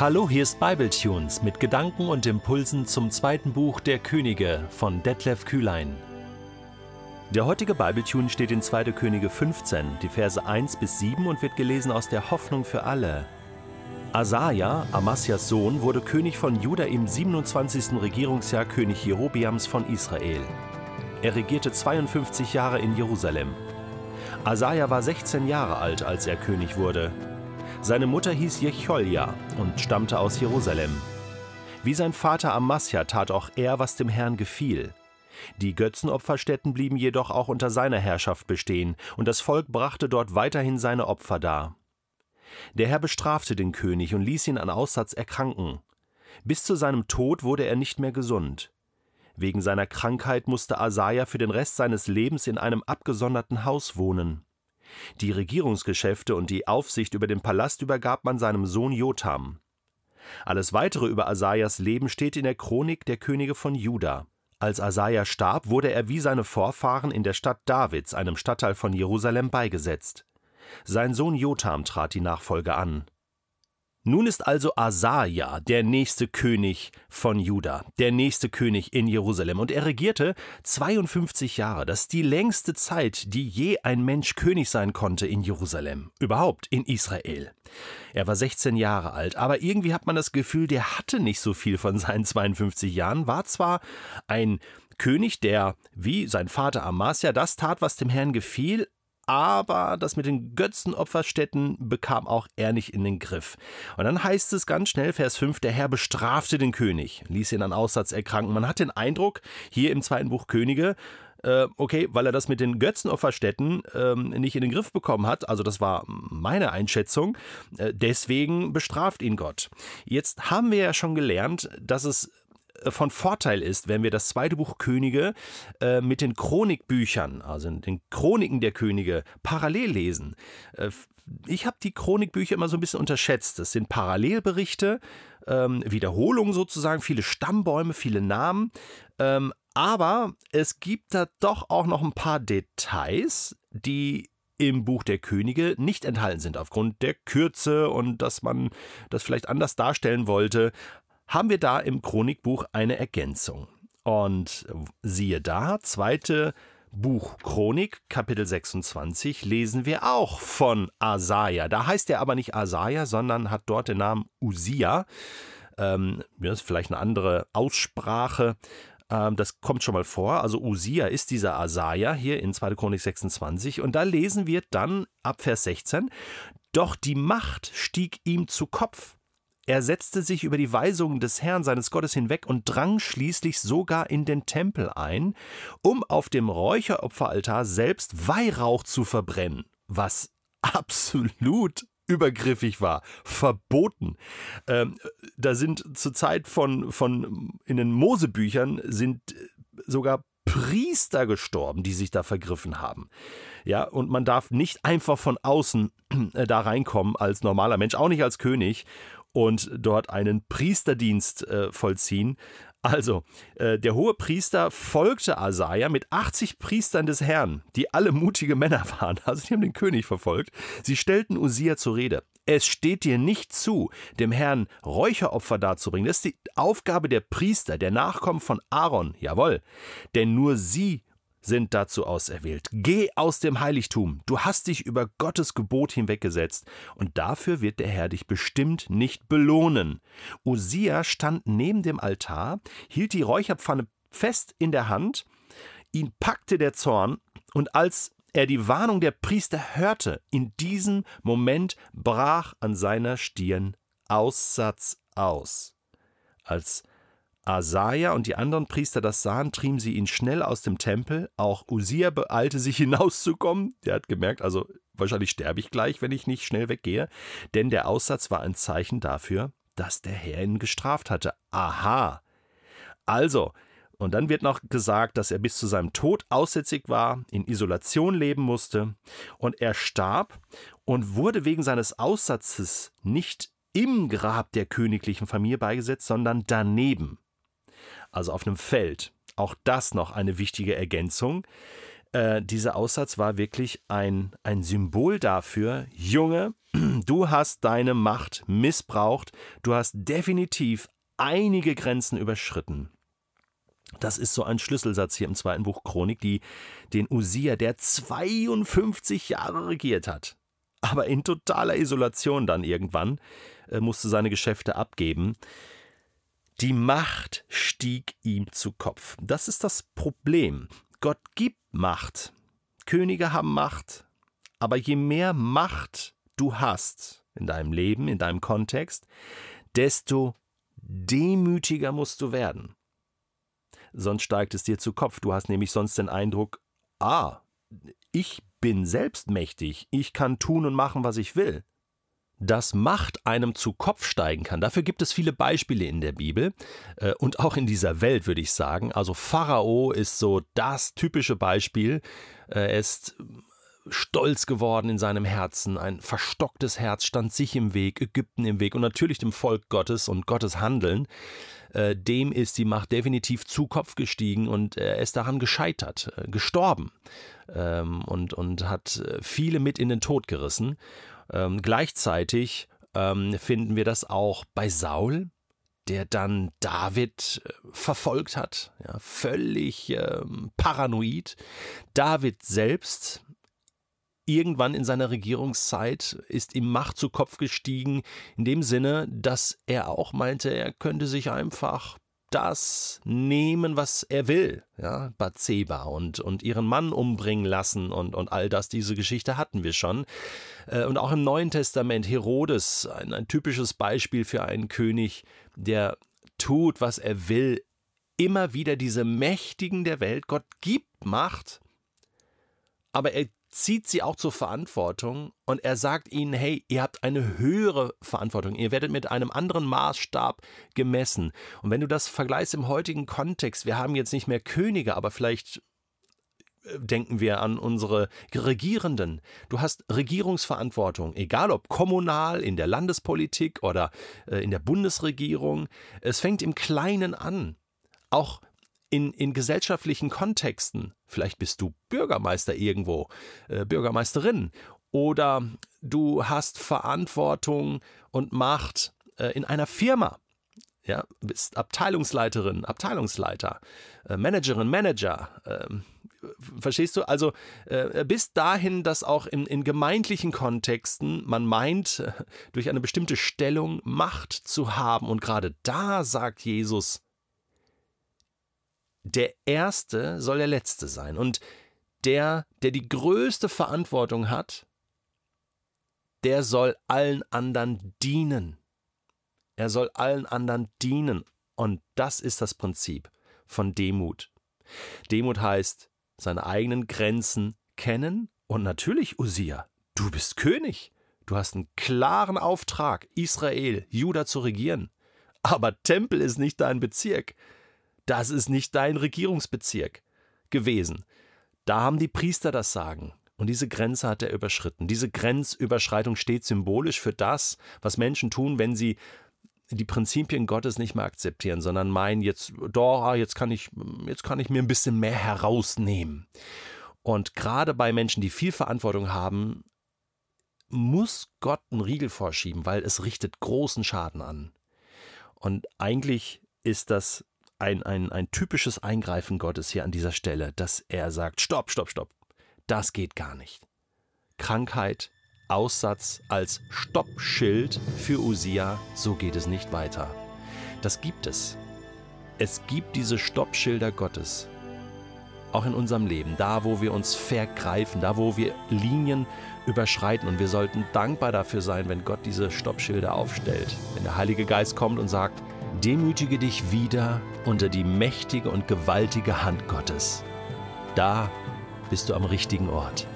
Hallo, hier ist Bibletunes mit Gedanken und Impulsen zum zweiten Buch der Könige von Detlef Kühlein. Der heutige Bibletune steht in 2. Könige 15, die Verse 1 bis 7 und wird gelesen aus der Hoffnung für alle. Asaja, Amasias Sohn, wurde König von Juda im 27. Regierungsjahr König Jerobiams von Israel. Er regierte 52 Jahre in Jerusalem. Asaja war 16 Jahre alt, als er König wurde. Seine Mutter hieß Jecholja und stammte aus Jerusalem. Wie sein Vater Amasja tat auch er, was dem Herrn gefiel. Die Götzenopferstätten blieben jedoch auch unter seiner Herrschaft bestehen, und das Volk brachte dort weiterhin seine Opfer dar. Der Herr bestrafte den König und ließ ihn an Aussatz erkranken. Bis zu seinem Tod wurde er nicht mehr gesund. Wegen seiner Krankheit musste Asaja für den Rest seines Lebens in einem abgesonderten Haus wohnen. Die Regierungsgeschäfte und die Aufsicht über den Palast übergab man seinem Sohn Jotham. Alles weitere über Asajas Leben steht in der Chronik der Könige von Juda. Als Asaja starb, wurde er wie seine Vorfahren in der Stadt Davids, einem Stadtteil von Jerusalem, beigesetzt. Sein Sohn Jotham trat die Nachfolge an. Nun ist also Asaja der nächste König von Juda, der nächste König in Jerusalem. Und er regierte 52 Jahre. Das ist die längste Zeit, die je ein Mensch König sein konnte in Jerusalem. Überhaupt in Israel. Er war 16 Jahre alt, aber irgendwie hat man das Gefühl, der hatte nicht so viel von seinen 52 Jahren, war zwar ein König, der, wie sein Vater Amasia, das tat, was dem Herrn gefiel, aber das mit den Götzenopferstätten bekam auch er nicht in den Griff. Und dann heißt es ganz schnell, Vers 5, der Herr bestrafte den König, ließ ihn an Aussatz erkranken. Man hat den Eindruck, hier im zweiten Buch Könige, äh, okay, weil er das mit den Götzenopferstätten ähm, nicht in den Griff bekommen hat, also das war meine Einschätzung, äh, deswegen bestraft ihn Gott. Jetzt haben wir ja schon gelernt, dass es von Vorteil ist, wenn wir das zweite Buch Könige äh, mit den Chronikbüchern, also den Chroniken der Könige, parallel lesen. Äh, ich habe die Chronikbücher immer so ein bisschen unterschätzt. Das sind Parallelberichte, ähm, Wiederholungen sozusagen, viele Stammbäume, viele Namen. Ähm, aber es gibt da doch auch noch ein paar Details, die im Buch der Könige nicht enthalten sind, aufgrund der Kürze und dass man das vielleicht anders darstellen wollte haben wir da im Chronikbuch eine Ergänzung. Und siehe da, zweite Buch Chronik, Kapitel 26, lesen wir auch von Asaja. Da heißt er aber nicht Asaja, sondern hat dort den Namen Usia. Ähm, das ist vielleicht eine andere Aussprache. Ähm, das kommt schon mal vor. Also Usia ist dieser Asaja hier in 2. Chronik 26. Und da lesen wir dann ab Vers 16: Doch die Macht stieg ihm zu Kopf er setzte sich über die Weisungen des Herrn seines Gottes hinweg und drang schließlich sogar in den Tempel ein, um auf dem Räucheropferaltar selbst Weihrauch zu verbrennen, was absolut übergriffig war, verboten. Ähm, da sind zur Zeit von, von in den Mosebüchern sind sogar Priester gestorben, die sich da vergriffen haben. Ja, und man darf nicht einfach von außen da reinkommen als normaler Mensch, auch nicht als König und dort einen Priesterdienst äh, vollziehen. Also, äh, der hohe Priester folgte Asaja mit 80 Priestern des Herrn, die alle mutige Männer waren. Also, die haben den König verfolgt. Sie stellten Usia zur Rede. Es steht dir nicht zu, dem Herrn Räucheropfer darzubringen. Das ist die Aufgabe der Priester, der Nachkommen von Aaron. Jawohl. Denn nur sie sind dazu auserwählt. Geh aus dem Heiligtum. Du hast dich über Gottes Gebot hinweggesetzt, und dafür wird der Herr dich bestimmt nicht belohnen. Usia stand neben dem Altar, hielt die Räucherpfanne fest in der Hand, ihn packte der Zorn, und als er die Warnung der Priester hörte, in diesem Moment brach an seiner Stirn Aussatz aus. Als Asaja und die anderen Priester das sahen, trieben sie ihn schnell aus dem Tempel. Auch Usia beeilte sich hinauszukommen. Der hat gemerkt, also wahrscheinlich sterbe ich gleich, wenn ich nicht schnell weggehe. Denn der Aussatz war ein Zeichen dafür, dass der Herr ihn gestraft hatte. Aha. Also, und dann wird noch gesagt, dass er bis zu seinem Tod aussätzig war, in Isolation leben musste. Und er starb und wurde wegen seines Aussatzes nicht im Grab der königlichen Familie beigesetzt, sondern daneben also auf einem Feld. Auch das noch eine wichtige Ergänzung. Äh, dieser Aussatz war wirklich ein, ein Symbol dafür, Junge, du hast deine Macht missbraucht, du hast definitiv einige Grenzen überschritten. Das ist so ein Schlüsselsatz hier im zweiten Buch Chronik, die den Usia, der 52 Jahre regiert hat, aber in totaler Isolation dann irgendwann, äh, musste seine Geschäfte abgeben. Die Macht stieg ihm zu Kopf. Das ist das Problem. Gott gibt Macht. Könige haben Macht. Aber je mehr Macht du hast in deinem Leben, in deinem Kontext, desto demütiger musst du werden. Sonst steigt es dir zu Kopf. Du hast nämlich sonst den Eindruck, ah, ich bin selbst mächtig, ich kann tun und machen, was ich will dass Macht einem zu Kopf steigen kann. Dafür gibt es viele Beispiele in der Bibel äh, und auch in dieser Welt, würde ich sagen. Also Pharao ist so das typische Beispiel. Äh, er ist stolz geworden in seinem Herzen, ein verstocktes Herz stand sich im Weg, Ägypten im Weg und natürlich dem Volk Gottes und Gottes Handeln. Äh, dem ist die Macht definitiv zu Kopf gestiegen und er ist daran gescheitert, äh, gestorben ähm, und, und hat äh, viele mit in den Tod gerissen. Ähm, gleichzeitig ähm, finden wir das auch bei Saul, der dann David äh, verfolgt hat, ja, völlig ähm, paranoid. David selbst irgendwann in seiner Regierungszeit ist ihm Macht zu Kopf gestiegen, in dem Sinne, dass er auch meinte, er könnte sich einfach das nehmen, was er will, ja, Bathseba und, und ihren Mann umbringen lassen und, und all das, diese Geschichte hatten wir schon. Äh, und auch im Neuen Testament Herodes, ein, ein typisches Beispiel für einen König, der tut, was er will, immer wieder diese Mächtigen der Welt, Gott gibt Macht, aber er zieht sie auch zur Verantwortung und er sagt ihnen, hey, ihr habt eine höhere Verantwortung, ihr werdet mit einem anderen Maßstab gemessen. Und wenn du das vergleichst im heutigen Kontext, wir haben jetzt nicht mehr Könige, aber vielleicht äh, denken wir an unsere Regierenden. Du hast Regierungsverantwortung, egal ob kommunal, in der Landespolitik oder äh, in der Bundesregierung. Es fängt im Kleinen an. Auch in, in gesellschaftlichen Kontexten, vielleicht bist du Bürgermeister irgendwo, äh, Bürgermeisterin, oder du hast Verantwortung und Macht äh, in einer Firma. Ja, bist Abteilungsleiterin, Abteilungsleiter, äh, Managerin, Manager. Ähm, verstehst du? Also äh, bis dahin, dass auch in, in gemeindlichen Kontexten man meint, äh, durch eine bestimmte Stellung Macht zu haben. Und gerade da sagt Jesus, der Erste soll der Letzte sein. Und der, der die größte Verantwortung hat, der soll allen anderen dienen. Er soll allen anderen dienen. Und das ist das Prinzip von Demut. Demut heißt, seine eigenen Grenzen kennen und natürlich, Usia, du bist König. Du hast einen klaren Auftrag, Israel, Juda zu regieren. Aber Tempel ist nicht dein Bezirk. Das ist nicht dein Regierungsbezirk gewesen. Da haben die Priester das Sagen. Und diese Grenze hat er überschritten. Diese Grenzüberschreitung steht symbolisch für das, was Menschen tun, wenn sie die Prinzipien Gottes nicht mehr akzeptieren, sondern meinen, jetzt, doch, ah, jetzt kann ich, jetzt kann ich mir ein bisschen mehr herausnehmen. Und gerade bei Menschen, die viel Verantwortung haben, muss Gott einen Riegel vorschieben, weil es richtet großen Schaden an. Und eigentlich ist das ein, ein, ein typisches Eingreifen Gottes hier an dieser Stelle, dass er sagt, stopp, stopp, stopp, das geht gar nicht. Krankheit, Aussatz als Stoppschild für Usia, so geht es nicht weiter. Das gibt es. Es gibt diese Stoppschilder Gottes. Auch in unserem Leben, da wo wir uns vergreifen, da wo wir Linien überschreiten. Und wir sollten dankbar dafür sein, wenn Gott diese Stoppschilder aufstellt. Wenn der Heilige Geist kommt und sagt, Demütige dich wieder unter die mächtige und gewaltige Hand Gottes. Da bist du am richtigen Ort.